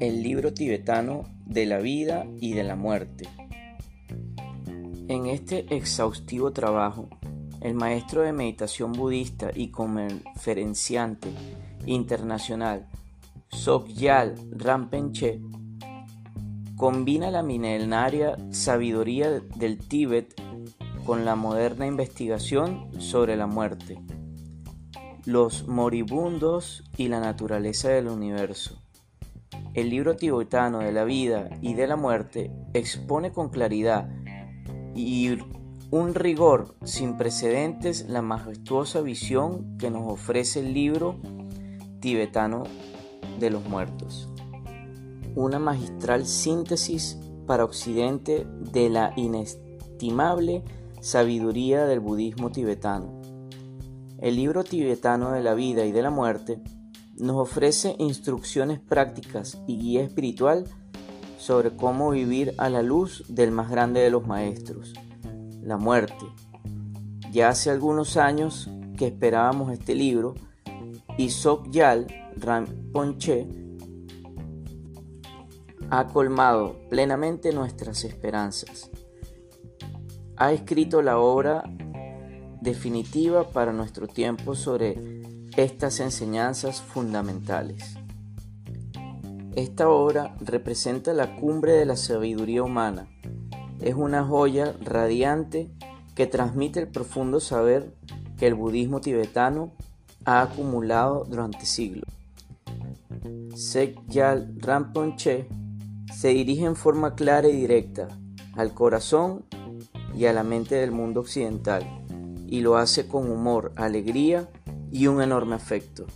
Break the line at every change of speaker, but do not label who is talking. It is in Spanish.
El libro tibetano de la vida y de la muerte. En este exhaustivo trabajo, el maestro de meditación budista y conferenciante internacional Sogyal Rampenche combina la milenaria sabiduría del Tíbet con la moderna investigación sobre la muerte, los moribundos y la naturaleza del universo. El libro tibetano de la vida y de la muerte expone con claridad y un rigor sin precedentes la majestuosa visión que nos ofrece el libro tibetano de los muertos una magistral síntesis para Occidente de la inestimable sabiduría del budismo tibetano. El libro tibetano de la vida y de la muerte nos ofrece instrucciones prácticas y guía espiritual sobre cómo vivir a la luz del más grande de los maestros, la muerte. Ya hace algunos años que esperábamos este libro y Sokyal Rinpoche ha colmado plenamente nuestras esperanzas. Ha escrito la obra definitiva para nuestro tiempo sobre estas enseñanzas fundamentales. Esta obra representa la cumbre de la sabiduría humana. Es una joya radiante que transmite el profundo saber que el budismo tibetano ha acumulado durante siglos. Sekyal Ramponche se dirige en forma clara y directa al corazón y a la mente del mundo occidental y lo hace con humor, alegría y un enorme afecto.